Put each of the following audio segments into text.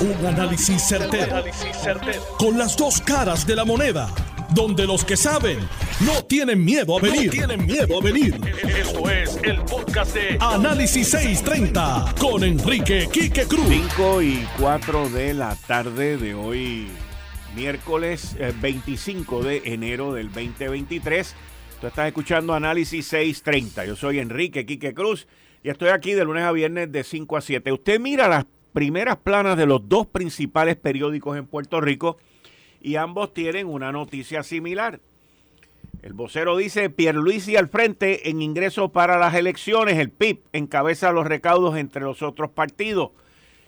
Un análisis certero, Con las dos caras de la moneda. Donde los que saben no tienen miedo a venir. tienen miedo a venir. Esto es el podcast de Análisis 630 con Enrique Quique Cruz. 5 y 4 de la tarde de hoy, miércoles 25 eh, de enero del 2023. Tú estás escuchando Análisis 630. Yo soy Enrique Quique Cruz y estoy aquí de lunes a viernes de 5 a 7. Usted mira las primeras planas de los dos principales periódicos en Puerto Rico y ambos tienen una noticia similar. El vocero dice Pierluisi al frente en ingresos para las elecciones, el PIB encabeza los recaudos entre los otros partidos.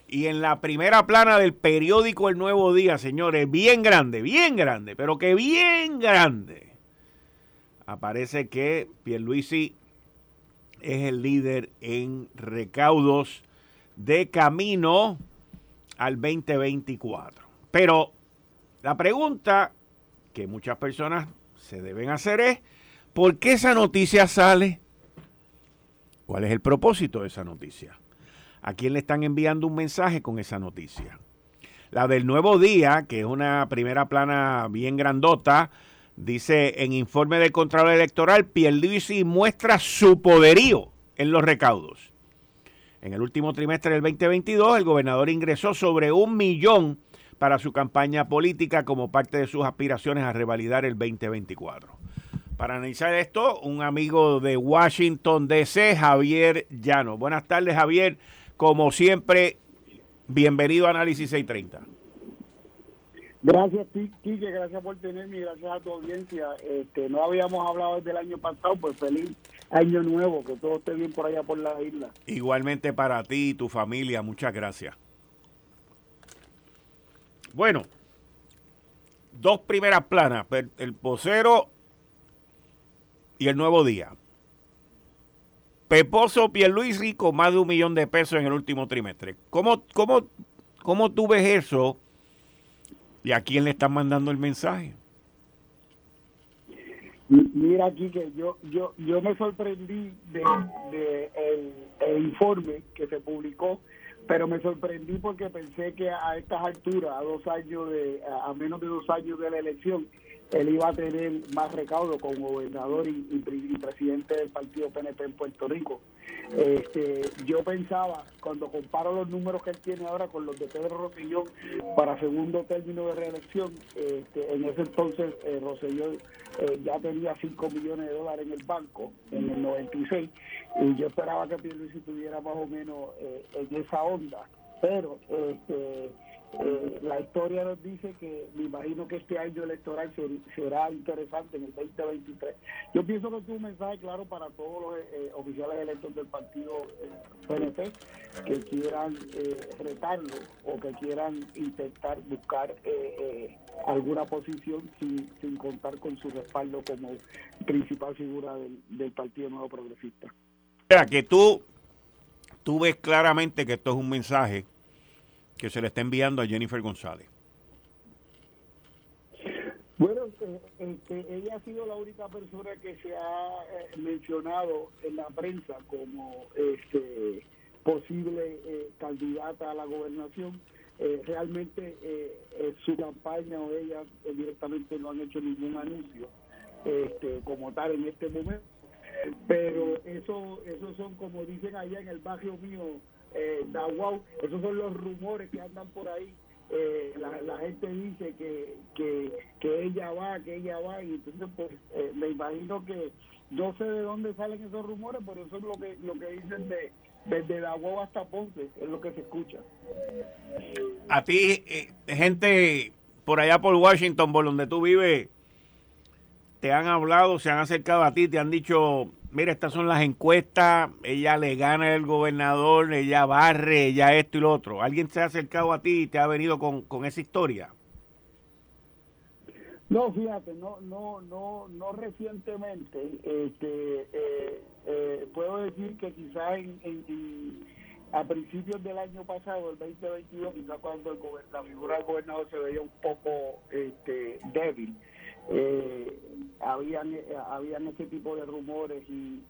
Y en la primera plana del periódico El Nuevo Día, señores, bien grande, bien grande, pero que bien grande, aparece que Pierluisi es el líder en recaudos de camino al 2024. Pero la pregunta que muchas personas se deben hacer es, ¿por qué esa noticia sale? ¿Cuál es el propósito de esa noticia? ¿A quién le están enviando un mensaje con esa noticia? La del nuevo día, que es una primera plana bien grandota, dice en informe del Contralor Electoral, Pierluisi muestra su poderío en los recaudos. En el último trimestre del 2022, el gobernador ingresó sobre un millón para su campaña política como parte de sus aspiraciones a revalidar el 2024. Para analizar esto, un amigo de Washington, D.C., Javier Llano. Buenas tardes, Javier. Como siempre, bienvenido a Análisis 630. Gracias, Quique, gracias por tenerme y gracias a tu audiencia. Este, no habíamos hablado desde el año pasado, pues feliz año nuevo, que todo esté bien por allá por la isla. Igualmente para ti y tu familia, muchas gracias. Bueno, dos primeras planas, el vocero y el nuevo día. Peposo Pierluisi con más de un millón de pesos en el último trimestre. ¿Cómo, cómo, cómo tú ves eso ¿Y a quién le están mandando el mensaje? Mira aquí que yo yo yo me sorprendí de, el, informe que se publicó, pero me sorprendí porque pensé que a estas alturas, a dos años de a menos de dos años de la elección, él iba a tener más recaudo como gobernador y, presidente del partido PNP en Puerto Rico. Este, yo pensaba, cuando comparo los números que él tiene ahora con los de Pedro Rosselló para segundo término de reelección, este, en ese entonces eh, eh, ya tenía 5 millones de dólares en el banco en el 96 y yo esperaba que Pierluisi tuviera más o menos eh, en esa onda, pero este eh, la historia nos dice que me imagino que este año electoral será interesante en el 2023. Yo pienso que es un mensaje claro para todos los eh, oficiales electos del partido eh, PNP que quieran retarlo o que quieran intentar buscar alguna posición sin, contar con su respaldo como principal figura del, del Partido Nuevo Progresista. Mira, que tú, tú ves claramente que esto es un mensaje que se le está enviando a Jennifer González? Bueno, eh, este, ella ha sido la única persona que se ha eh, mencionado en la prensa como este, posible eh, candidata a la gobernación. realmente su campaña o ella directamente no han hecho ningún anuncio este, como tal en este momento. Pero eso, eso son, como dicen allá en el barrio mío, eh, esos son los rumores que andan por ahí. Eh, la, gente dice que, que, ella va, que ella va, y entonces pues eh, me imagino que no sé de dónde salen esos rumores, pero eso es lo que, lo que dicen de desde Dawau hasta Ponce, es lo que se escucha. A ti, eh, gente por allá por Washington, por donde tú vives, te han hablado, se han acercado a ti, te han dicho mira, estas son las encuestas, ella le gana el gobernador, ella barre, ella esto y lo otro. ¿Alguien se ha acercado a ti y te ha venido con, esa historia? No, fíjate, no, no, no, no recientemente. Este, eh, eh, puedo decir que quizás en, a principios del año pasado, el 2022, quizás cuando el la figura del gobernador se veía un poco este, débil, eh, habían, eh, habían ese tipo de rumores y,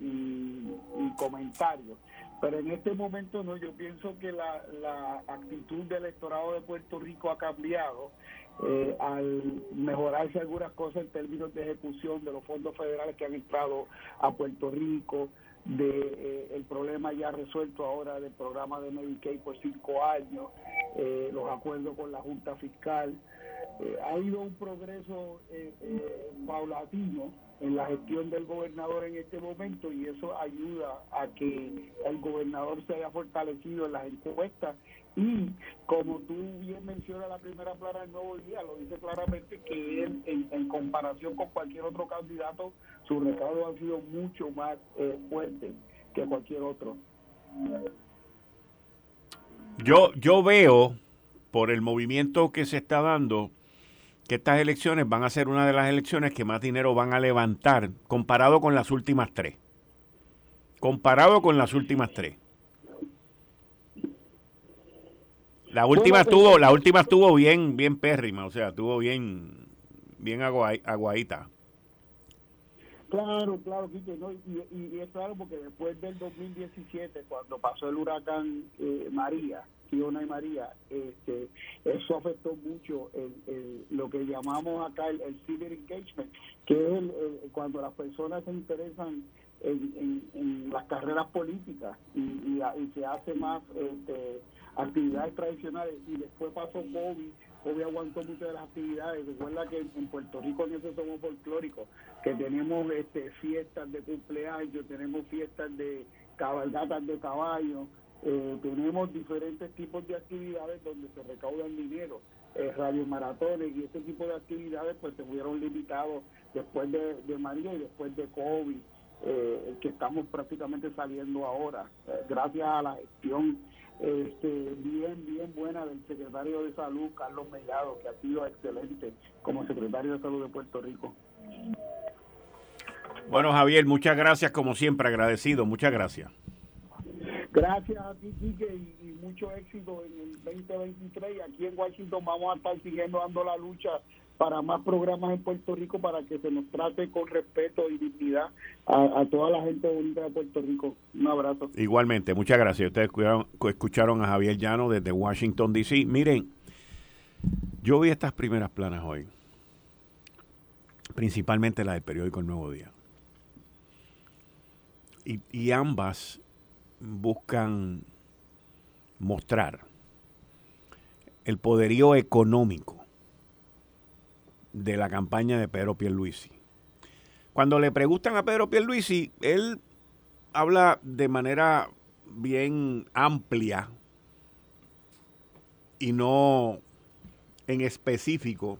comentarios. Pero en este momento no, yo pienso que la, la actitud del electorado de Puerto Rico ha cambiado eh, al mejorarse algunas cosas en términos de ejecución de los fondos federales que han entrado a Puerto Rico, de eh, problema ya resuelto ahora del programa de Medicaid por cinco años, eh, los acuerdos con la Junta Fiscal. ha habido un progreso paulatino en la gestión del gobernador en este momento y eso ayuda a que el gobernador se haya fortalecido en las encuestas y como tú bien mencionas la primera plana del Nuevo Día, lo dice claramente que él en, comparación con cualquier otro candidato, su recaudo ha sido mucho más eh, fuerte que cualquier otro. Yo, yo veo por el movimiento que se está dando que estas elecciones van a ser una de las elecciones que más dinero van a levantar comparado con las últimas tres. Comparado con las últimas tres. La última pues, estuvo, la última estuvo bien, bien pérrima, o sea, estuvo bien, bien aguadita. Claro, claro, ¿no? y, es claro porque después del 2017, cuando pasó el huracán eh, María, Fiona y María, este, eso afectó mucho el, lo que llamamos acá el, el civil engagement, que es cuando las personas se interesan en, en, las carreras políticas y, y, se hace más este, actividades tradicionales y después pasó COVID COVID aguantó muchas de las actividades. Recuerda que en Puerto Rico nosotros somos folclóricos, que tenemos este, fiestas de cumpleaños, tenemos fiestas de cabalgatas de caballos, eh, tenemos diferentes tipos de actividades donde se recaudan dinero, eh, radiomaratones y ese tipo de actividades pues se fueron limitados después de, María y después de COVID, eh, que estamos prácticamente saliendo ahora, eh, gracias a la gestión este, bien, bien buena del secretario de Salud, Carlos Mellado, que ha sido excelente como secretario de Salud de Puerto Rico. Bueno, Javier, muchas gracias, como siempre, agradecido, muchas gracias. Gracias a ti, Quique, y, mucho éxito en el 2023. Y aquí en Washington vamos a estar siguiendo dando la lucha para más programas en Puerto Rico para que se nos trate con respeto y dignidad a, toda la gente bonita de Puerto Rico. Un abrazo. Igualmente, muchas gracias. Ustedes escucharon, a Javier Llano desde Washington, D.C. Miren, yo vi estas primeras planas hoy, principalmente la del periódico El Nuevo Día. Y ambas buscan mostrar el poderío económico de la campaña de Pedro Pierluisi. Cuando le preguntan a Pedro Pierluisi, él habla de manera bien amplia y no en específico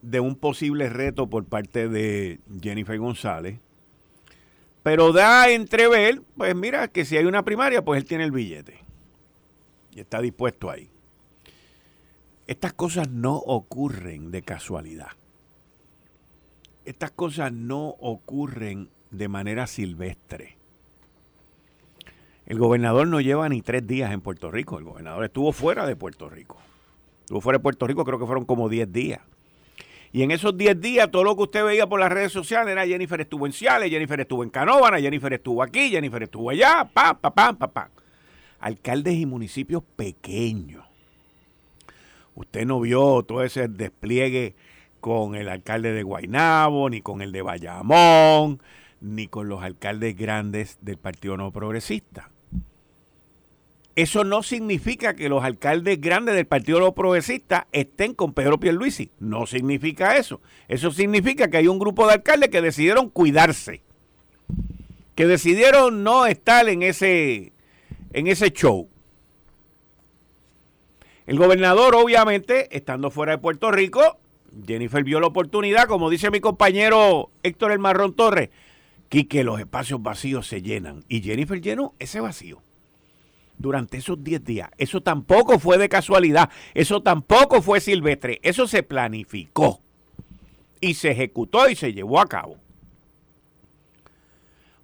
de un posible reto por parte de Jennifer González pero da a entrever, pues mira, que si hay una primaria, pues él tiene el billete. Y está dispuesto ahí. Estas cosas no ocurren de casualidad. Estas cosas no ocurren de manera silvestre. El gobernador no lleva ni tres días en Puerto Rico. El gobernador estuvo fuera de Puerto Rico. Estuvo fuera de Puerto Rico, creo que fueron como diez días. Y en esos 10 días, todo lo que usted veía por las redes sociales era Jennifer estuvo en Ciales, Jennifer estuvo en Canóvana, Jennifer estuvo aquí, Jennifer estuvo allá, pa, pa, pa, pa, pa. Alcaldes y municipios pequeños. Usted no vio todo ese despliegue con el alcalde de Guaynabo, ni con el de Bayamón, ni con los alcaldes grandes del Partido No Progresista. Eso no significa que los alcaldes grandes del Partido Progresista estén con Pedro Pierluisi. No significa eso. Eso significa que hay un grupo de alcaldes que decidieron cuidarse. Que decidieron no estar en ese, en ese show. El gobernador, obviamente, estando fuera de Puerto Rico, Jennifer vio la oportunidad, como dice mi compañero Héctor El Marrón Torres, que los espacios vacíos se llenan. Y Jennifer llenó ese vacío durante esos 10 días. Eso tampoco fue de casualidad, eso tampoco fue silvestre, eso se planificó y se ejecutó y se llevó a cabo.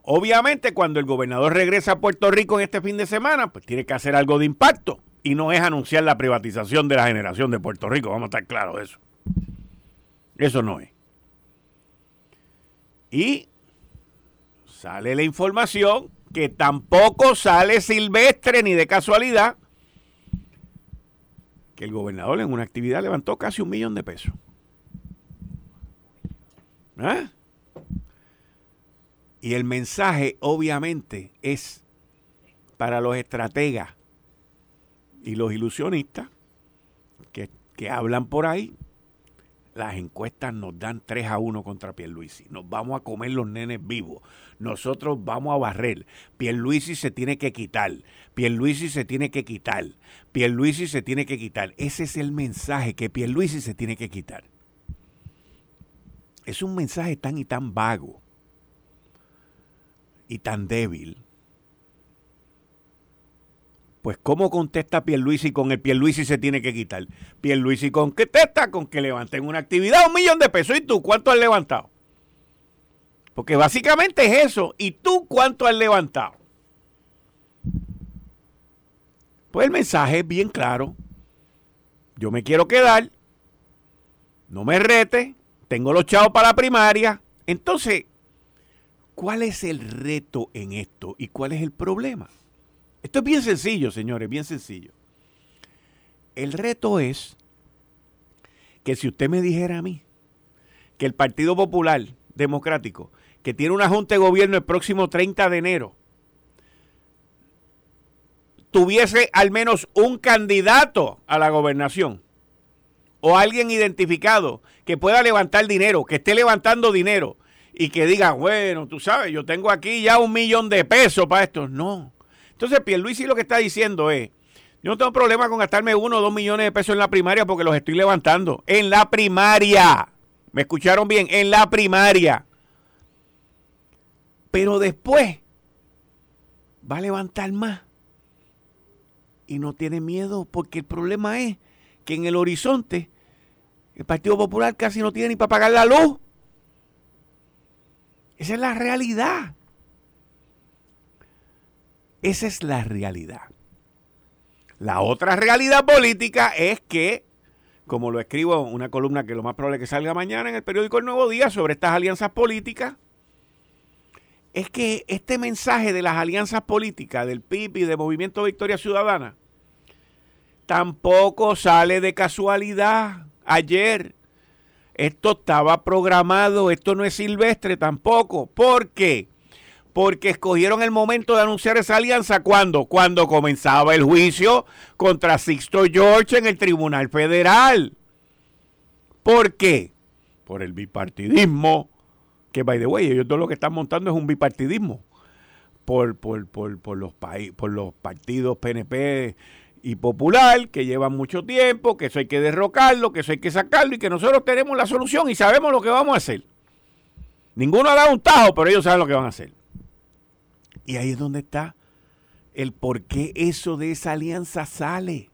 Obviamente cuando el gobernador regresa a Puerto Rico en este fin de semana, pues tiene que hacer algo de impacto y no es anunciar la privatización de la generación de Puerto Rico, vamos a estar claros de eso. Eso no es. Y sale la información que tampoco sale silvestre ni de casualidad, que el gobernador en una actividad levantó casi un millón de pesos. ¿Ah? Y el mensaje obviamente es para los estrategas y los ilusionistas que, que hablan por ahí, las encuestas nos dan 3 a 1 contra Pierluisi. Nos vamos a comer los nenes vivos. Nosotros vamos a barrer. Pierluisi se tiene que quitar. Pierluisi se tiene que quitar. Pierluisi se tiene que quitar. Ese es el mensaje que Pierluisi se tiene que quitar. Es un mensaje tan y tan vago y tan débil pues ¿cómo contesta Pierluisi con el Pierluisi se tiene que quitar? Pierluisi con qué testa con que levanten una actividad un millón de pesos y tú cuánto has levantado. Porque básicamente es eso. ¿Y tú cuánto has levantado? Pues el mensaje es bien claro. Yo me quiero quedar. No me rete. Tengo los chavos para la primaria. Entonces, ¿cuál es el reto en esto y cuál es el problema? Esto es bien sencillo, señores, bien sencillo. El reto es que si usted me dijera a mí que el Partido Popular Democrático, que tiene una junta de gobierno el próximo 30 de enero, tuviese al menos un candidato a la gobernación o alguien identificado que pueda levantar dinero, que esté levantando dinero y que diga, bueno, tú sabes, yo tengo aquí ya un millón de pesos para esto. No, entonces, Pierluisi lo que está diciendo es, yo no tengo problema con gastarme uno o dos millones de pesos en la primaria porque los estoy levantando. En la primaria. ¿Me escucharon bien? En la primaria. Pero después va a levantar más. Y no tiene miedo porque el problema es que en el horizonte el Partido Popular casi no tiene ni para pagar la luz. Esa es la realidad. Esa es la realidad. La otra realidad política es que, como lo escribo en una columna que lo más probable es que salga mañana en el periódico El Nuevo Día sobre estas alianzas políticas, es que este mensaje de las alianzas políticas del PIB y de Movimiento Victoria Ciudadana tampoco sale de casualidad. Ayer esto estaba programado, esto no es silvestre tampoco. ¿Por qué? Porque escogieron el momento de anunciar esa alianza cuando cuando comenzaba el juicio contra Sixto George en el Tribunal Federal. ¿Por qué? Por el bipartidismo, que by the way, ellos todo lo que están montando es un bipartidismo. Por, por, por, por los, por los partidos PNP y Popular, que llevan mucho tiempo, que eso hay que derrocarlo, que eso hay que sacarlo y que nosotros tenemos la solución y sabemos lo que vamos a hacer. Ninguno ha dado un tajo, pero ellos saben lo que van a hacer. Y ahí es donde está el por qué eso de esa alianza sale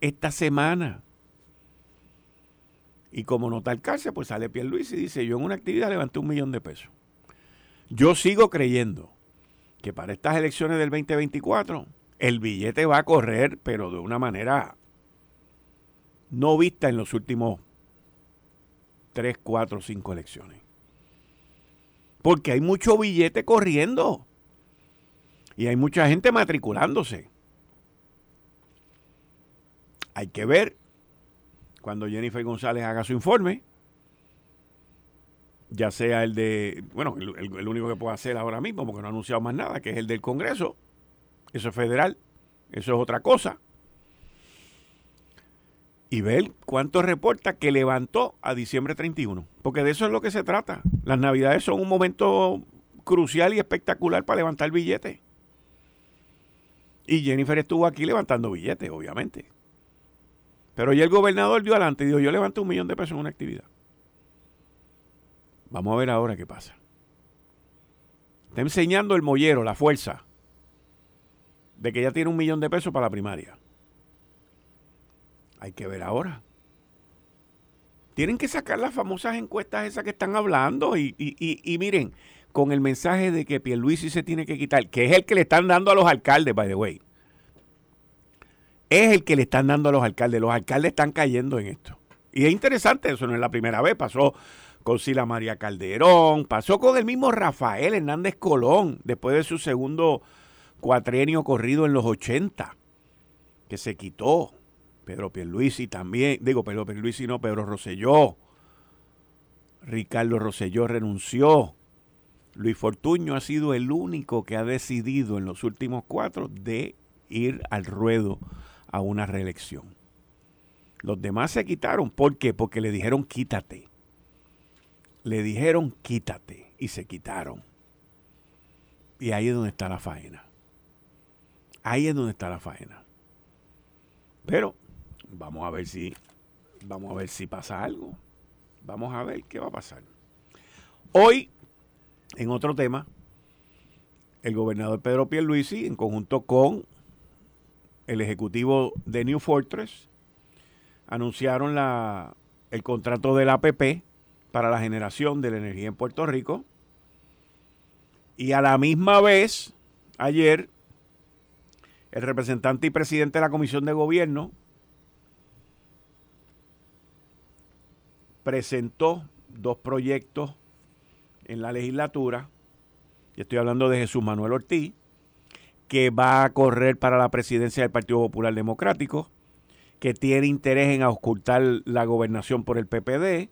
esta semana. Y como nota el cárcel, pues sale Luis y dice, yo en una actividad levanté un millón de pesos. Yo sigo creyendo que para estas elecciones del 2024 el billete va a correr, pero de una manera no vista en los últimos 3, 4, 5 elecciones. Porque hay mucho billete corriendo. Y hay mucha gente matriculándose. Hay que ver cuando Jennifer González haga su informe, ya sea el de, bueno, el, único que puede hacer ahora mismo, porque no ha anunciado más nada, que es el del Congreso, eso es federal, eso es otra cosa y ver cuánto reporta que levantó a diciembre 31. Porque de eso es lo que se trata. Las navidades son un momento crucial y espectacular para levantar billetes. Y Jennifer estuvo aquí levantando billetes, obviamente. Pero ya el gobernador dio adelante y dijo, yo levanté un millón de pesos en una actividad. Vamos a ver ahora qué pasa. Está enseñando el mollero, la fuerza, de que ya tiene un millón de pesos para la primaria. Hay que ver ahora. Tienen que sacar las famosas encuestas esas que están hablando y, miren, con el mensaje de que Pierluisi se tiene que quitar, que es el que le están dando a los alcaldes, by the way. Es el que le están dando a los alcaldes. Los alcaldes están cayendo en esto. Y es interesante, eso no es la primera vez. Pasó con Sila María Calderón, pasó con el mismo Rafael Hernández Colón, después de su segundo cuatrienio corrido en los 80, que se quitó. Pedro Pierluisi también, digo Pedro Pierluisi no, Pedro Rosselló. Ricardo Rosselló renunció. Luis Fortuño ha sido el único que ha decidido en los últimos cuatro de ir al ruedo a una reelección. Los demás se quitaron. ¿Por qué? Porque le dijeron quítate. Le dijeron quítate y se quitaron. Y ahí es donde está la faena. Ahí es donde está la faena. Pero vamos a ver si vamos a ver si pasa algo. Vamos a ver qué va a pasar. Hoy en otro tema, el gobernador Pedro Pierluisi, en conjunto con el ejecutivo de New Fortress, anunciaron la, el contrato del APP para la generación de la energía en Puerto Rico. Y a la misma vez, ayer, el representante y presidente de la Comisión de Gobierno presentó dos proyectos en la legislatura, y estoy hablando de Jesús Manuel Ortiz, que va a correr para la presidencia del Partido Popular Democrático, que tiene interés en ocultar la gobernación por el PPD,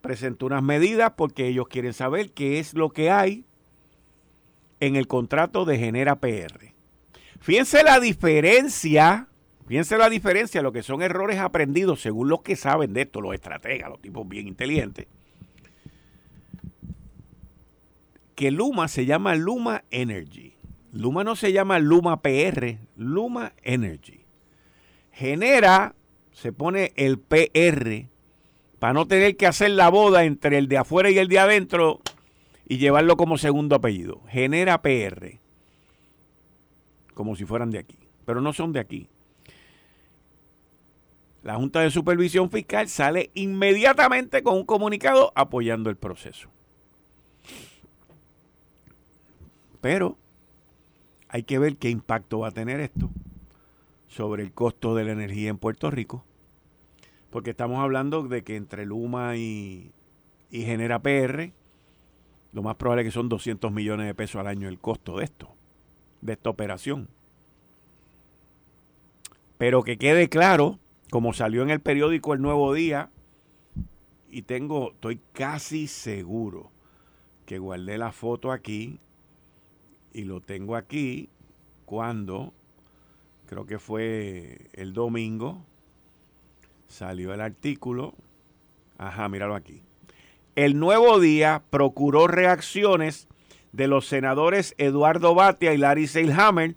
presentó unas medidas porque ellos quieren saber qué es lo que hay en el contrato de Genera PR. Fíjense la diferencia, fíjense la diferencia, lo que son errores aprendidos según los que saben de esto, los estrategas, los tipos bien inteligentes que Luma se llama Luma Energy. Luma no se llama Luma PR, Luma Energy. Genera, se pone el PR para no tener que hacer la boda entre el de afuera y el de adentro y llevarlo como segundo apellido. Genera PR. Como si fueran de aquí. Pero no son de aquí. La Junta de Supervisión Fiscal sale inmediatamente con un comunicado apoyando el proceso. Pero hay que ver qué impacto va a tener esto sobre el costo de la energía en Puerto Rico, porque estamos hablando de que entre Luma y, Genera PR, lo más probable es que son 200 millones de pesos al año el costo de esto, de esta operación. Pero que quede claro, como salió en el periódico El Nuevo Día, y tengo, estoy casi seguro que guardé la foto aquí, y lo tengo aquí cuando, creo que fue el domingo, salió el artículo. Ajá, míralo aquí. El nuevo día procuró reacciones de los senadores Eduardo Batia y Larry Seilhammer,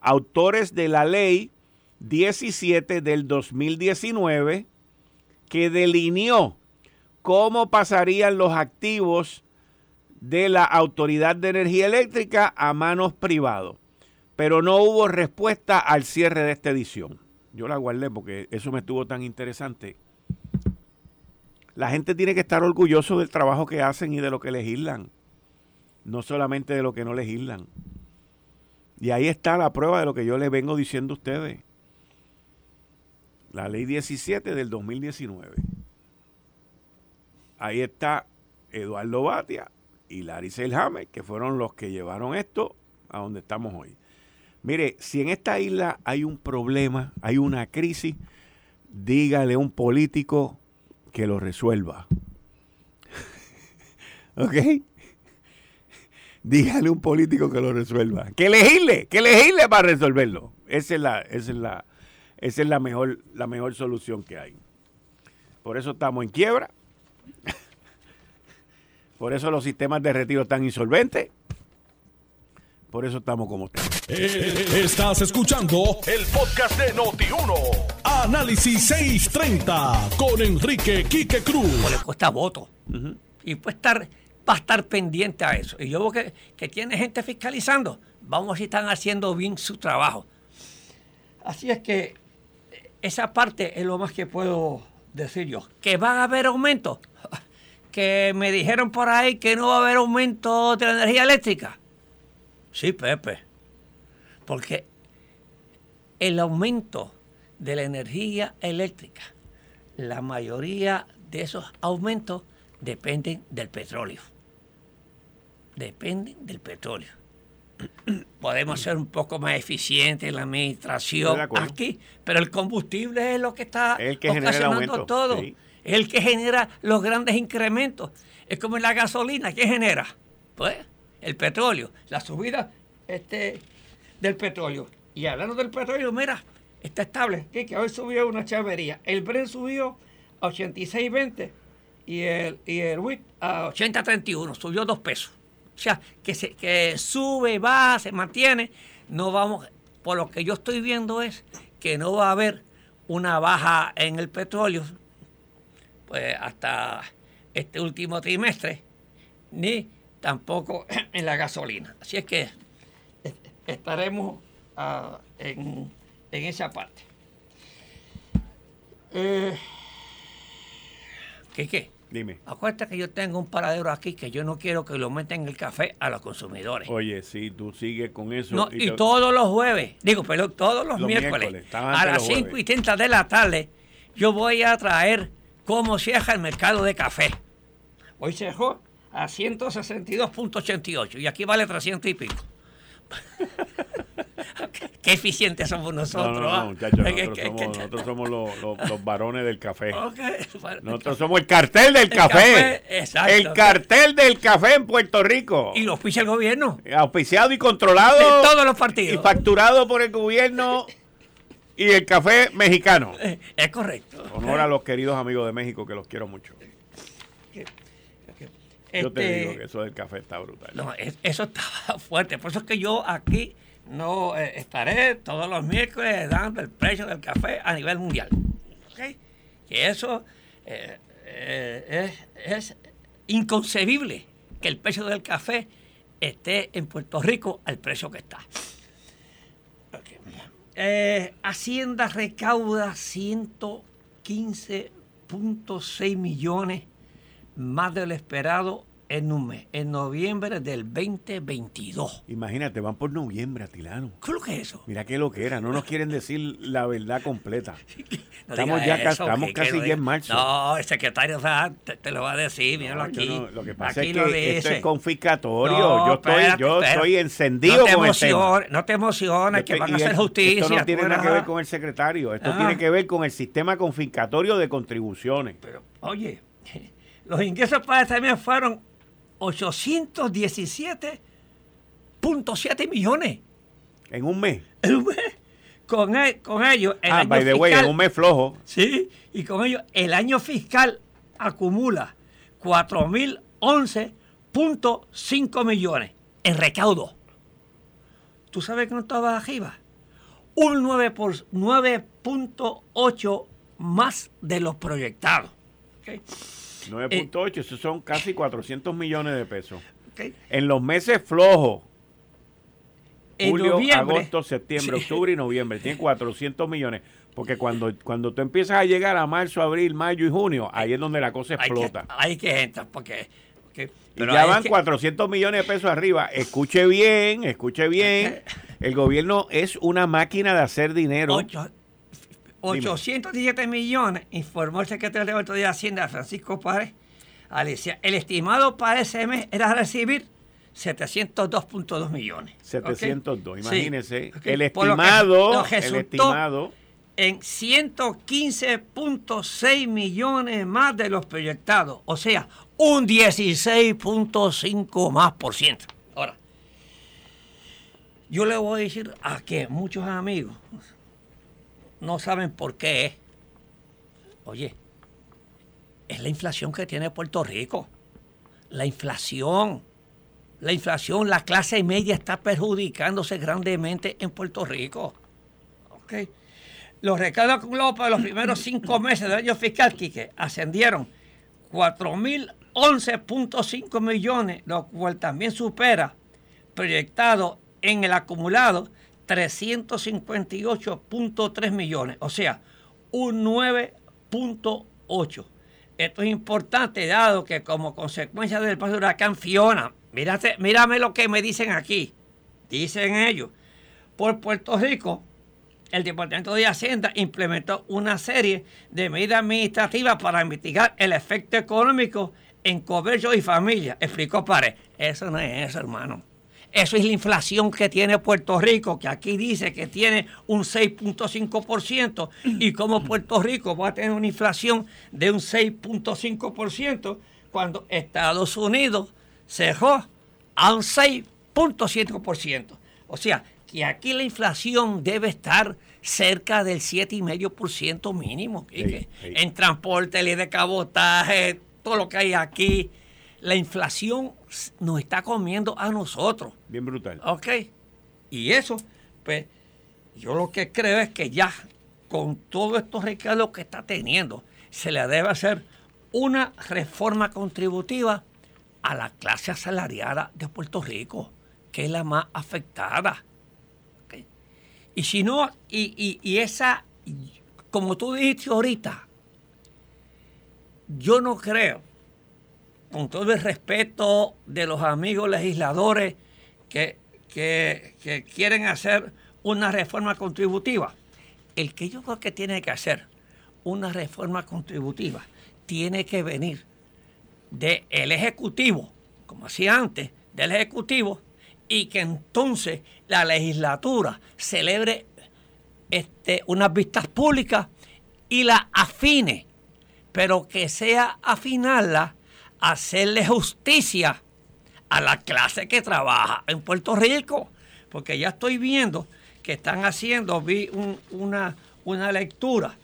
autores de la ley 17 del 2019, que delineó cómo pasarían los activos de la Autoridad de Energía Eléctrica a manos privados. Pero no hubo respuesta al cierre de esta edición. Yo la guardé porque eso me estuvo tan interesante. La gente tiene que estar orgulloso del trabajo que hacen y de lo que legislan. No solamente de lo que no legislan. Y ahí está la prueba de lo que yo les vengo diciendo a ustedes. La ley 17 del 2019. Ahí está Eduardo Batia y Larry Selhammer, que fueron los que llevaron esto a donde estamos hoy. Mire, si en esta isla hay un problema, hay una crisis, dígale a un político que lo resuelva. ¿Ok? Dígale a un político que lo resuelva. Que elegirle, que elegirle para resolverlo. Esa es la, esa es la, esa es la mejor, la mejor solución que hay. Por eso estamos en quiebra. Por eso los sistemas de retiro están insolventes. Por eso estamos como estamos. Eh, estás escuchando el podcast de Noti1. Análisis 630 con Enrique Quique Cruz. Pues le cuesta voto. Y puede estar, va a estar pendiente a eso. Y yo veo que, que tiene gente fiscalizando. Vamos a ver si están haciendo bien su trabajo. Así es que esa parte es lo más que puedo decir yo. Que van a haber aumentos que me dijeron por ahí que no va a haber aumento de la energía eléctrica. Sí, Pepe. Porque el aumento de la energía eléctrica, la mayoría de esos aumentos dependen del petróleo. Dependen del petróleo. Podemos ser un poco más eficientes en la administración aquí, pero el combustible es lo que está el que ocasionando todo. Es el que genera los grandes incrementos. Es como en la gasolina, ¿qué genera? Pues el petróleo, la subida este, del petróleo. Y hablando del petróleo, mira, está estable, que hoy subió una chavería. El Brent subió a 86.20 y el, y el WIT a 80.31, subió dos pesos. O sea, que, se, que sube, va, se mantiene. No vamos, por lo que yo estoy viendo es que no va a haber una baja en el petróleo pues hasta este último trimestre, ni tampoco en la gasolina. Así es que estaremos ah, en, esa parte. Eh, ¿Qué qué? Dime. Acuérdate que yo tengo un paradero aquí que yo no quiero que lo metan el café a los consumidores. Oye, sí, tú sigues con eso. No, y, todos los jueves, digo, pero todos los, miércoles, a las 5 y 30 de la tarde, yo voy a traer cómo deja el mercado de café. Hoy se dejó a 162.88 y aquí vale 300 y pico. Qué eficientes somos nosotros. No, no, ¿ah? muchachos, nosotros, somos, los, varones del café. Nosotros somos el cartel del café. el cartel del café en Puerto Rico. Y lo auspicia el gobierno. Auspiciado y controlado. De todos los partidos. Y facturado por el gobierno y el café mexicano. Es correcto. Honor a los queridos amigos de México que los quiero mucho. Yo te digo este, que eso del café está brutal. No, eso está fuerte. Por eso es que yo aquí no eh, estaré todos los miércoles dando el precio del café a nivel mundial. ¿Okay? Que eso eh, eh, es, inconcebible que el precio del café esté en Puerto Rico al precio que está. Hacienda recauda 115.6 millones más de lo esperado en un mes, en noviembre del 2022. Imagínate, van por noviembre, Atilano. ¿Qué es lo que es eso? Mira qué lo que era, no nos quieren decir la verdad completa. estamos ya casi, estamos casi en marzo. No, el secretario te, lo va a decir, míralo aquí. lo que pasa es que esto es confiscatorio. yo estoy, yo estoy encendido no te con emociones, No te emociones, que van a hacer justicia. Esto no tiene nada que ver con el secretario, esto ah. tiene que ver con el sistema confiscatorio de contribuciones. Pero, oye, los ingresos para este mes fueron 817.7 millones. ¿En un mes? En un mes. Con, e, con ellos, el ah, by the way, en un mes flojo. Sí, y con ellos, el año fiscal acumula 4.011.5 millones en recaudo. ¿Tú sabes que no estaba arriba? Un 9.8 más de los proyectados. 9.8, esos son casi 400 millones de pesos. En los meses flojos, julio, agosto, septiembre, octubre y noviembre, tiene 400 millones. Porque cuando, cuando tú empiezas a llegar a marzo, abril, mayo y junio, ahí es donde la cosa explota. Hay que, entrar, porque... pero ya van 400 millones de pesos arriba. Escuche bien, escuche bien. El gobierno es una máquina de hacer dinero. 817 millones, informó el secretario de Hacienda, Francisco Párez Alicia. El estimado para ese mes era recibir 702.2 millones. 702, imagínense. El, estimado, el estimado en 115.6 millones más de los proyectados, o sea, un 16.5 más por ciento. Ahora, yo le voy a decir a que muchos amigos, no saben por qué Oye, es la inflación que tiene Puerto Rico. La inflación. La inflación, la clase media está perjudicándose grandemente en Puerto Rico. Okay. Los acumulados para los primeros cinco meses del año fiscal, Quique, ascendieron 4.011.5 millones, lo cual también supera proyectado en el acumulado 358.3 millones, o sea, un 9.8. Esto es importante dado que como consecuencia del paso del huracán Fiona, mírate, mírame lo que me dicen aquí, dicen ellos, por Puerto Rico, el Departamento de Hacienda implementó una serie de medidas administrativas para mitigar el efecto económico en comercio y familia, explicó Pare. Eso no es eso, hermano. Eso es la inflación que tiene Puerto Rico, que aquí dice que tiene un 6.5%, y como Puerto Rico va a tener una inflación de un 6.5% cuando Estados Unidos cerró a un 6.5%. O sea, que aquí la inflación debe estar cerca del 7,5% mínimo. En transporte, ley de cabotaje, todo lo que hay aquí, la inflación nos está comiendo a nosotros. Bien brutal. Ok. Y eso, pues, yo lo que creo es que ya con todos estos recaudos que está teniendo, se le debe hacer una reforma contributiva a la clase asalariada de Puerto Rico, que es la más afectada. Y si no, y, y esa, como tú dijiste ahorita, yo no creo, con todo el respeto de los amigos legisladores que, quieren hacer una reforma contributiva, el que yo creo que tiene que hacer una reforma contributiva tiene que venir del Ejecutivo, como hacía antes, del Ejecutivo, y que entonces la legislatura celebre este, unas vistas públicas y la afine, pero que sea afinarla, hacerle justicia a la clase que trabaja en Puerto Rico, porque ya estoy viendo que están haciendo, vi una, una lectura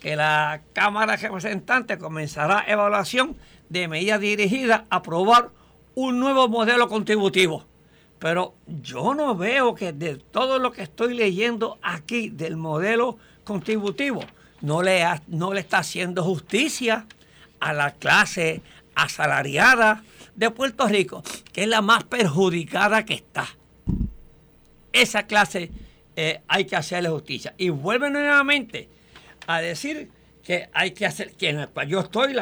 que la Cámara de Representantes comenzará evaluación de medidas dirigidas a aprobar un nuevo modelo contributivo. Pero yo no veo que de todo lo que estoy leyendo aquí del modelo contributivo, no le, no le está haciendo justicia a la clase asalariada de Puerto Rico, que es la más perjudicada que está. Esa clase eh, hay que hacerle justicia. Y vuelve nuevamente a decir que hay que hacer, que en el cual yo estoy,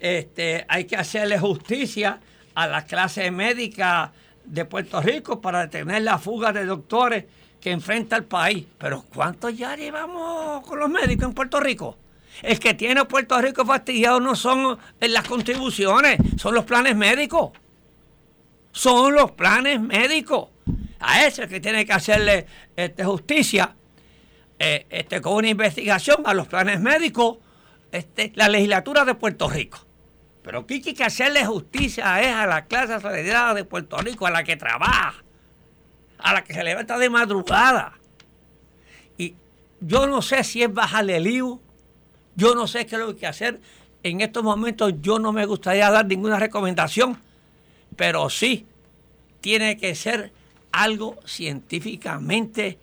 este, hay que hacerle justicia a la clase médica de Puerto Rico para detener la fuga de doctores que enfrenta el país. Pero ¿cuántos ya llevamos con los médicos en Puerto Rico? El que tiene Puerto Rico fastidiado no son las contribuciones, son los planes médicos. Son los planes médicos. A ese que tiene que hacerle este, justicia eh, este, con una investigación a los planes médicos, este, la legislatura de Puerto Rico. Pero aquí hay que hacerle justicia es a la clase asalariada de Puerto Rico, a la que trabaja, a la que se levanta de madrugada. Y yo no sé si es bajarle el IVU, yo no sé qué es lo que hacer. En estos momentos yo no me gustaría dar ninguna recomendación, pero sí tiene que ser algo científicamente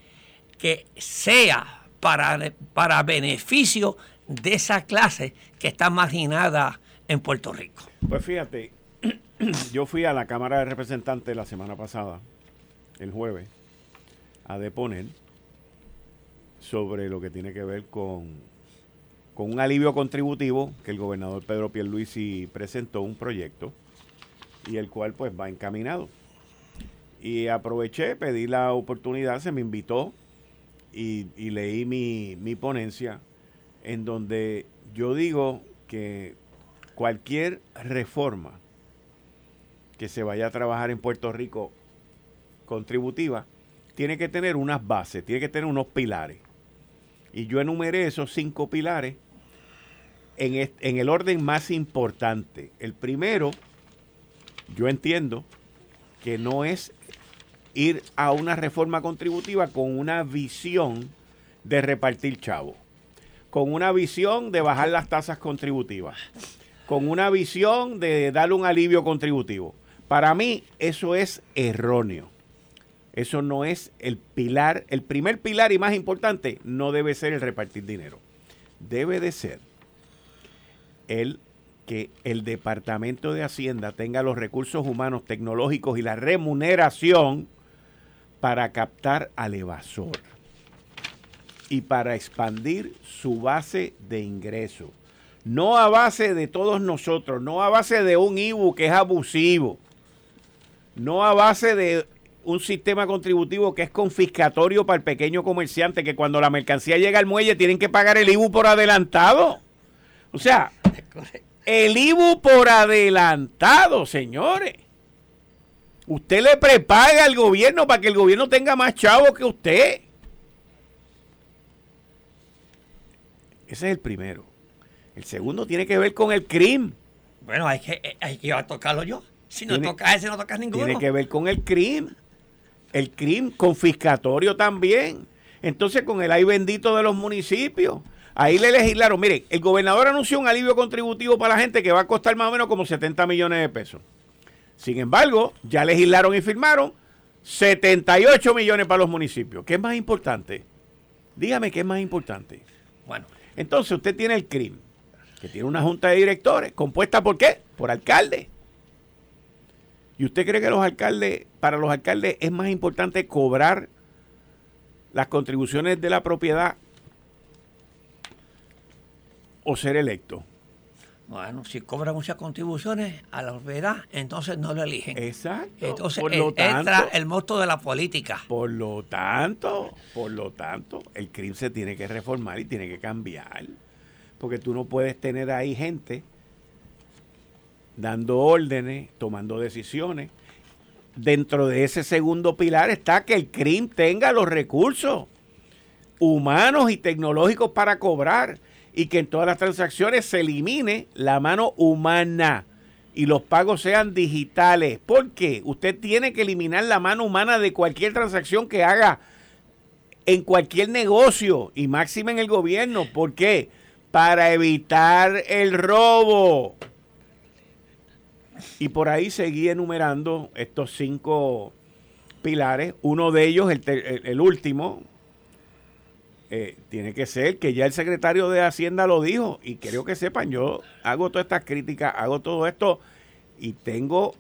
que sea para, para beneficio de esa clase que está marginada en Puerto Rico. Pues fíjate, yo fui a la Cámara de Representantes la semana pasada, el jueves, a deponer sobre lo que tiene que ver con, con un alivio contributivo que el gobernador Pedro Pierluisi presentó un proyecto y el cual pues va encaminado. Y aproveché, pedí la oportunidad, se me invitó y, leí mi, ponencia en donde yo digo que cualquier reforma que se vaya a trabajar en Puerto Rico contributiva tiene que tener unas bases, tiene que tener unos pilares. Y yo enumeré esos cinco pilares en, el orden más importante. El primero, yo entiendo que no es ir a una reforma contributiva con una visión de repartir chavo, con una visión de bajar las tasas contributivas, con una visión de darle un alivio contributivo. Para mí eso es erróneo. Eso no es el pilar, el primer pilar y más importante no debe ser el repartir dinero. Debe de ser el que el Departamento de Hacienda tenga los recursos humanos, tecnológicos y la remuneración para captar al evasor y para expandir su base de ingresos. No a base de todos nosotros, no a base de un IBU que es abusivo, no a base de un sistema contributivo que es confiscatorio para el pequeño comerciante, que cuando la mercancía llega al muelle tienen que pagar el IBU por adelantado. O sea, El IBU por adelantado, señores. Usted le prepaga al gobierno para que el gobierno tenga más chavos que usted. Ese es el primero. El segundo tiene que ver con el crimen. Bueno, hay que, hay que tocarlo yo. Si no tocas ese, no tocas ninguno. Tiene que ver con el crimen. El crimen confiscatorio también. Entonces, con el ay bendito de los municipios. Ahí le legislaron. Mire, el gobernador anunció un alivio contributivo para la gente que va a costar más o menos como 70 millones de pesos. Sin embargo, ya legislaron y firmaron 78 millones para los municipios. ¿Qué es más importante? Dígame qué es más importante. Bueno. Entonces usted tiene el CRIM, que tiene una junta de directores, compuesta por qué? Por alcaldes. ¿Y usted cree que los alcaldes, para los alcaldes es más importante cobrar las contribuciones de la propiedad o ser electo? Bueno, si cobra muchas contribuciones a la propiedad, entonces no lo eligen. Exacto. Entonces por lo entra el monto de la política. Por lo tanto, por lo tanto, el crimen se tiene que reformar y tiene que cambiar. Porque tú no puedes tener ahí gente dando órdenes, tomando decisiones. Dentro de ese segundo pilar está que el crimen tenga los recursos humanos y tecnológicos para cobrar y que en todas las transacciones se elimine la mano humana y los pagos sean digitales. ¿Por qué? Usted tiene que eliminar la mano humana de cualquier transacción que haga en cualquier negocio y máxima en el gobierno. ¿Por qué? Para evitar el robo. Y por ahí seguí enumerando estos cinco pilares. Uno de ellos, el, el último, eh, tiene que ser que ya el secretario de Hacienda lo dijo y creo que sepan, yo hago todas estas críticas, hago todo esto y tengo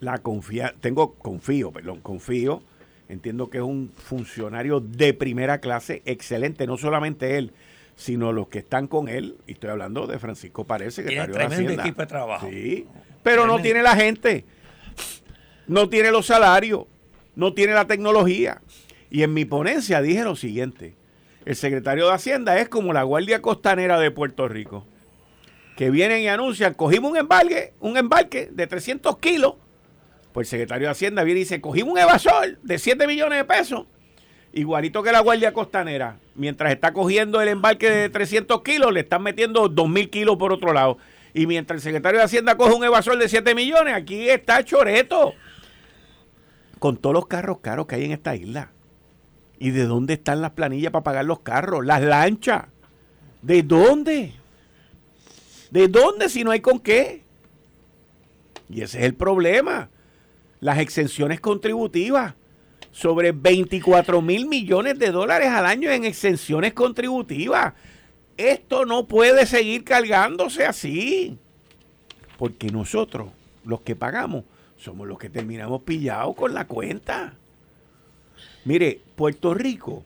la confía, tengo, confío, perdón, confío, entiendo que es un funcionario de primera clase, excelente, no solamente él, sino los que están con él, y estoy hablando de Francisco Párez, secretario de Hacienda. equipo de trabajo. Sí, pero no tiene la gente, no tiene los salarios, no tiene la tecnología. Y en mi ponencia dije lo siguiente, el secretario de Hacienda es como la Guardia Costanera de Puerto Rico, que vienen y anuncian, cogimos un embarque, un embarque de 300 kilos, pues el secretario de Hacienda viene y dice, cogimos un evasor de 7 millones de pesos, igualito que la Guardia Costanera, mientras está cogiendo el embarque de 300 kilos, le están metiendo 2 mil kilos por otro lado. Y mientras el secretario de Hacienda coge un evasor de 7 millones, aquí está Choreto. Con todos los carros caros que hay en esta isla. ¿Y de dónde están las planillas para pagar los carros? Las lanchas. ¿De dónde? ¿De dónde si no hay con qué? Y ese es el problema. Las exenciones contributivas. Sobre 24 mil millones de dólares al año en exenciones contributivas. Esto no puede seguir cargándose así. Porque nosotros, los que pagamos, somos los que terminamos pillados con la cuenta. Mire, Puerto Rico,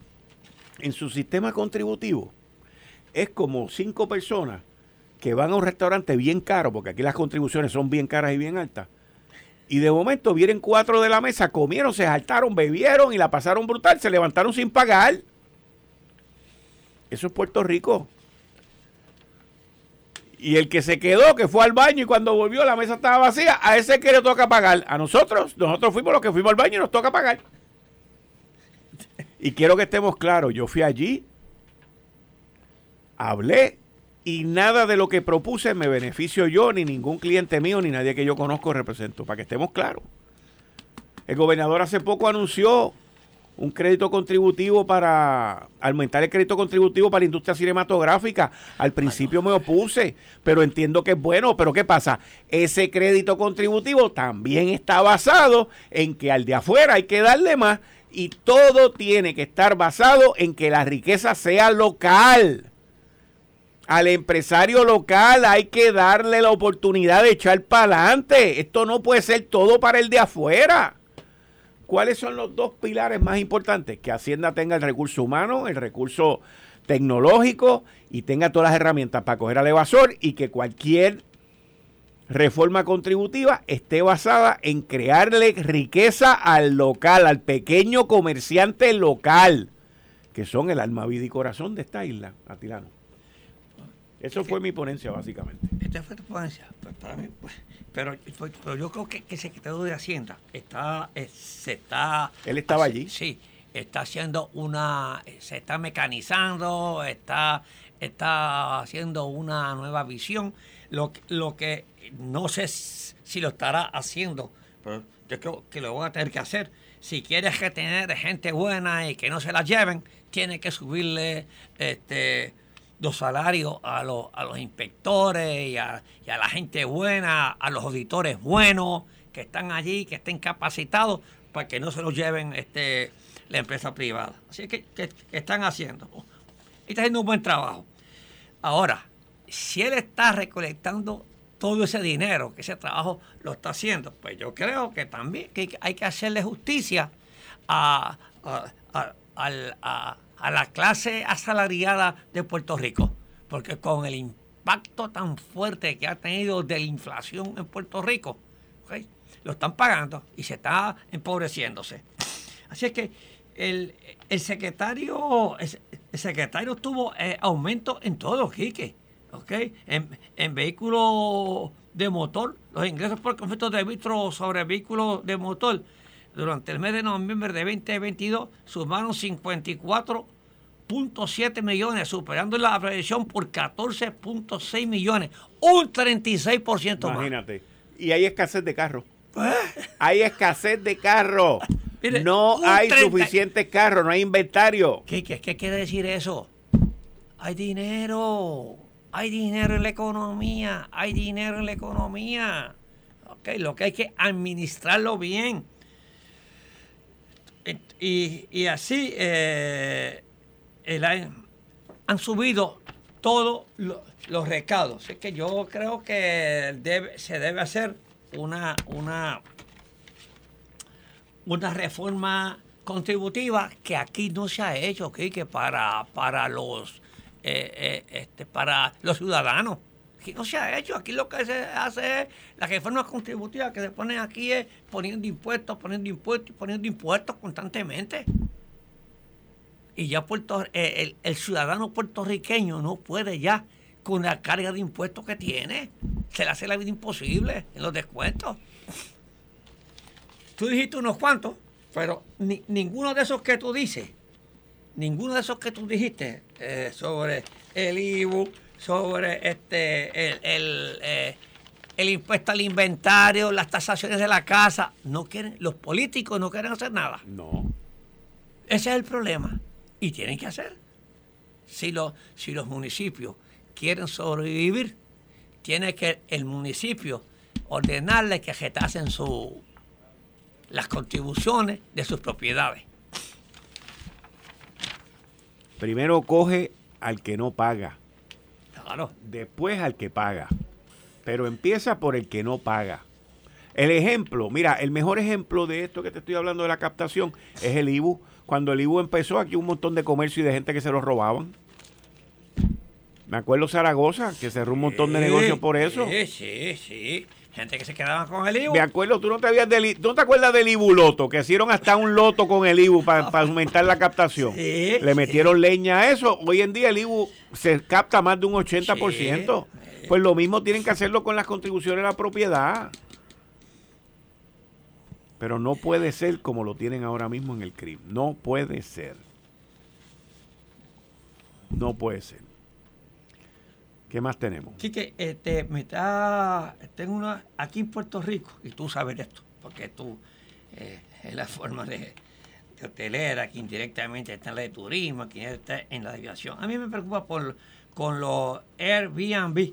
en su sistema contributivo, es como cinco personas que van a un restaurante bien caro, porque aquí las contribuciones son bien caras y bien altas, y de momento vienen cuatro de la mesa, comieron, se saltaron, bebieron y la pasaron brutal, se levantaron sin pagar. Eso es Puerto Rico. Y el que se quedó, que fue al baño y cuando volvió la mesa estaba vacía, a ese que le toca pagar. A nosotros, nosotros fuimos los que fuimos al baño y nos toca pagar. Y quiero que estemos claros, yo fui allí, hablé y nada de lo que propuse me beneficio yo, ni ningún cliente mío, ni nadie que yo conozco represento, para que estemos claros. El gobernador hace poco anunció un crédito contributivo para aumentar el crédito contributivo para la industria cinematográfica. Al principio me opuse, pero entiendo que es bueno. Pero ¿qué pasa? Ese crédito contributivo también está basado en que al de afuera hay que darle más y todo tiene que estar basado en que la riqueza sea local. Al empresario local hay que darle la oportunidad de echar para adelante. Esto no puede ser todo para el de afuera. ¿Cuáles son los dos pilares más importantes? Que Hacienda tenga el recurso humano, el recurso tecnológico y tenga todas las herramientas para coger al evasor y que cualquier reforma contributiva esté basada en crearle riqueza al local, al pequeño comerciante local, que son el alma, vida y corazón de esta isla, Atilano. Eso fue mi ponencia, básicamente. Esta fue tu ponencia. Pues para mí, pues, pero, pero, yo creo que, que el secretario de Hacienda está, eh, se está... ¿Él estaba allí? Sí, está haciendo una... Se está mecanizando, está, está haciendo una nueva visión. Lo, lo que no sé si lo estará haciendo, pero yo creo que lo voy a tener que hacer. Si quieres tener gente buena y que no se la lleven, tiene que subirle este los salarios a los, a los inspectores y a, la gente buena, a los auditores buenos que están allí, que estén capacitados para que no se los lleven este, la empresa privada. Así que, que, están haciendo. Y está haciendo un buen trabajo. Ahora, si él está recolectando todo ese dinero, que ese trabajo lo está haciendo, pues yo creo que también que hay que hacerle justicia a, a, a la clase asalariada de Puerto Rico, porque con el impacto tan fuerte que ha tenido de la inflación en Puerto Rico, lo están pagando y se está empobreciéndose. Así es que el, secretario el, secretario tuvo eh, aumento en todo, Quique. ¿Okay? En, en vehículos de motor, los ingresos por conflicto de arbitro sobre vehículos de motor durante el mes de noviembre de 2022 sumaron 54.7 millones, superando la previsión por 14.6 millones, un 36% más. Imagínate. Y hay escasez de carros. ¿Eh? Hay escasez de carros. no hay suficientes carros, no hay inventario. ¿Qué, qué, ¿Qué quiere decir eso? Hay dinero. Hay dinero en la economía. Hay dinero en la economía. Okay, lo que hay que administrarlo bien y, así eh, han subido todos los recados. Es que yo creo que se debe hacer una, una, una reforma contributiva que aquí no se ha hecho, que para, para los eh, eh, este, para los ciudadanos. Aquí no se ha hecho. Aquí lo que se hace es la reforma contributiva que se pone aquí es poniendo impuestos, poniendo impuestos poniendo impuestos constantemente. Y ya Puerto, eh, el, ciudadano puertorriqueño no puede ya con la carga de impuestos que tiene. Se le hace la vida imposible en los descuentos. Tú dijiste unos cuantos, pero ninguno de esos que tú dices, ninguno de esos que tú dijiste eh, sobre el IBU, sobre este el, eh, el, impuesto al inventario, las tasaciones de la casa. No quieren, los políticos no quieren hacer nada. No. Ese es el problema. Y tienen que hacer. Si, lo, si los municipios quieren sobrevivir, tiene que el municipio ordenarle que retasen su, las contribuciones de sus propiedades. Primero coge al que no paga. Después al que paga. Pero empieza por el que no paga. El ejemplo, mira, el mejor ejemplo de esto que te estoy hablando de la captación es el IBU. Cuando el IBU empezó, aquí un montón de comercio y de gente que se lo robaban. Me acuerdo Zaragoza, que cerró un montón de negocios por eso. Sí, sí, sí. Gente que se quedaba con el IBU. Me acuerdo, tú no te, habías del, ¿tú no te acuerdas del IBU loto? Que hicieron hasta un loto con el IBU para aumentar la captación. Le metieron leña a eso. Hoy en día el IBU se capta más de un 80%. Pues lo mismo tienen que hacerlo con las contribuciones a la propiedad. Pero no puede ser como lo tienen ahora mismo en el crimen. No puede ser. No puede ser. ¿Qué más tenemos? que este, me está, tengo una, aquí en Puerto Rico, y tú sabes esto, porque tú, eh, es la forma de, hotelera, que indirectamente está en la de turismo, que está en la aviación. A mí me preocupa por, con los Airbnb,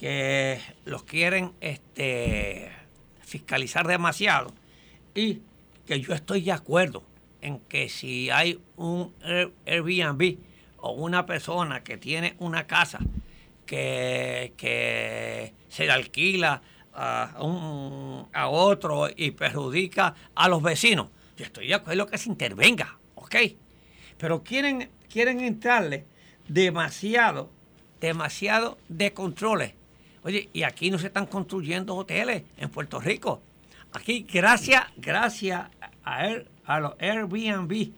que los quieren este, fiscalizar demasiado, y que yo estoy de acuerdo en que si hay un Airbnb o una persona que tiene una casa, que, se le alquila a, un, a otro y perjudica a los vecinos. Yo estoy de acuerdo que se intervenga, ¿ok? Pero quieren, quieren entrarle demasiado, demasiado de controles. Oye, y aquí no se están construyendo hoteles en Puerto Rico. Aquí, gracias, gracias a, a los Airbnb,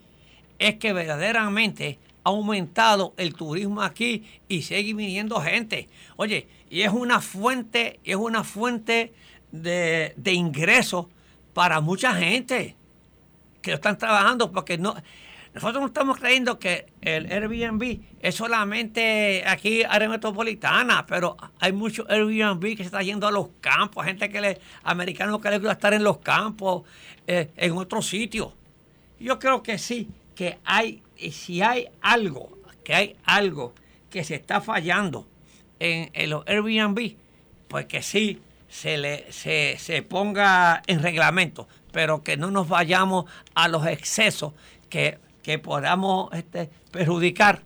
es que verdaderamente aumentado el turismo aquí y sigue viniendo gente. Oye, y es una fuente, es una fuente de, de ingresos para mucha gente que están trabajando porque no nosotros no estamos creyendo que el Airbnb es solamente aquí área metropolitana, pero hay mucho Airbnb que se está yendo a los campos, gente que le, americanos que les gusta estar en los campos, eh, en otros sitios. Yo creo que sí, que hay, si hay algo, que hay algo que se está fallando en, en los Airbnb, pues que sí se, le, se, se ponga en reglamento, pero que no nos vayamos a los excesos que que podamos este, perjudicar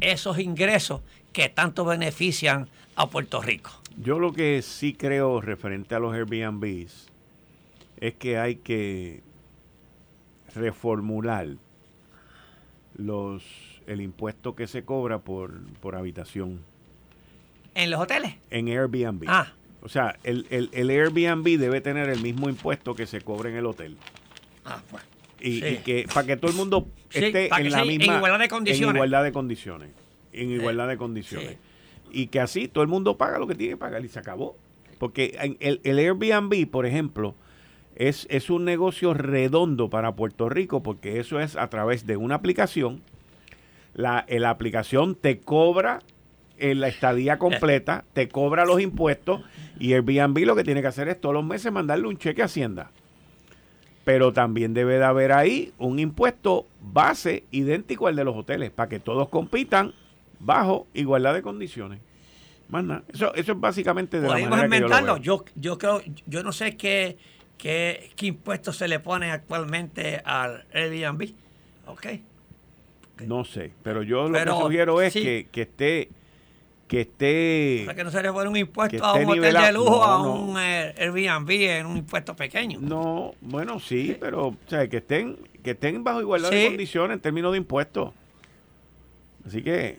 esos ingresos que tanto benefician a Puerto Rico. Yo lo que sí creo referente a los Airbnbs es que hay que reformular los el impuesto que se cobra por, por habitación. ¿En los hoteles? En Airbnb. Ah. O sea, el, el, el Airbnb debe tener el mismo impuesto que se cobra en el hotel. Ah, pues. Y, Sí. y que para que todo el mundo Sí, esté en la sea en misma igualdad de condiciones. en igualdad de condiciones en igualdad de condiciones y que así todo el mundo paga lo que tiene que pagar y se acabó porque en el, el Airbnb por ejemplo es, es un negocio redondo para Puerto Rico porque eso es a través de una aplicación la, eh, la aplicación te cobra en la estadía completa, te cobra los impuestos y Airbnb lo que tiene que hacer es todos los meses mandarle un cheque a Hacienda pero también debe de haber ahí un impuesto base idéntico al de los hoteles, para que todos compitan bajo igualdad de condiciones. Más nada. Eso, eso es básicamente de la manera que yo lo inventarlo. veo. Yo, yo creo, yo no sé qué, qué, qué impuestos se le ponen actualmente al Airbnb. Ok. No sé, pero yo lo que sugiero es sí. que, que esté que esté Para que no se le pone un impuesto a un hotel de lujo, a No, no. un eh, Airbnb en un impuesto pequeño. no, bueno, sí, pero o sea, que estén que estén bajo igualdad de condiciones en términos de impuestos. Así que